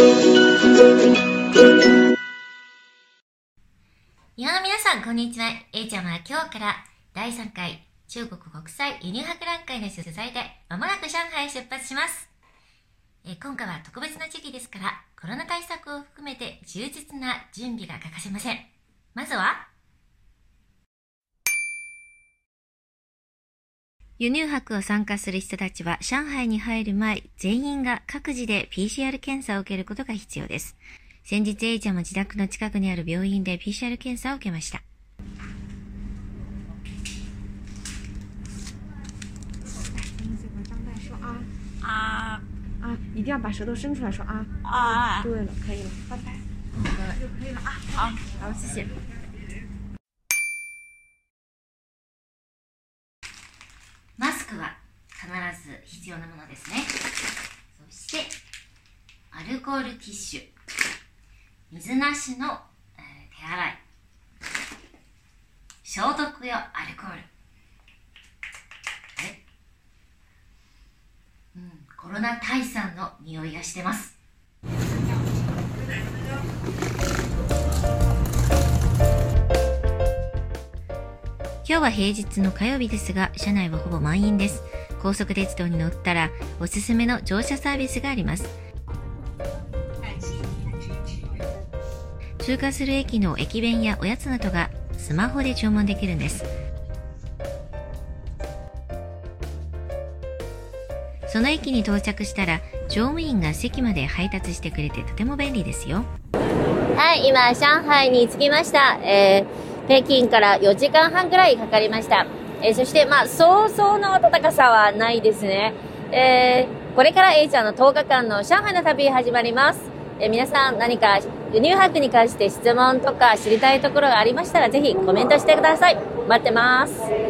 日本の皆さん、こんにちは。A ちゃんは今日から第3回中国国際輸入博覧会の取材でまもなく上海へ出発します。え今回は特別な時期ですから、コロナ対策を含めて充実な準備が欠かせません。まずは、輸入博を参加する人たちは上海に入る前、全員が各自で PCR 検査を受けることが必要です。先日 A ちゃんも自宅の近くにある病院で PCR 検査を受けました。啊啊！一定要把舌头伸出来说啊！啊！对了，可以了，拜拜。好了，就可以了啊！好，好，谢谢。は必ず必要なものですね。そして、アルコールティッシュ。水なしの、えー手洗い。消毒用アルコール。うん、コロナ退散の匂いがしてます。今日は平日の火曜日ですが、車内はほぼ満員です。高速鉄道に乗ったら、おすすめの乗車サービスがあります。通過する駅の駅弁やおやつなどがスマホで注文できるんです。その駅に到着したら、乗務員が席まで配達してくれてとても便利ですよ。はい、今、上海に着きました。えー北京から4時間半くらいかかりました。えーそして、まあ、そうそうの暖かさはないですね。えーこれから A ちゃんの10日間の上海の旅始まります。えー皆さん何か輸入博に関して質問とか知りたいところがありましたらぜひコメントしてください。待ってます。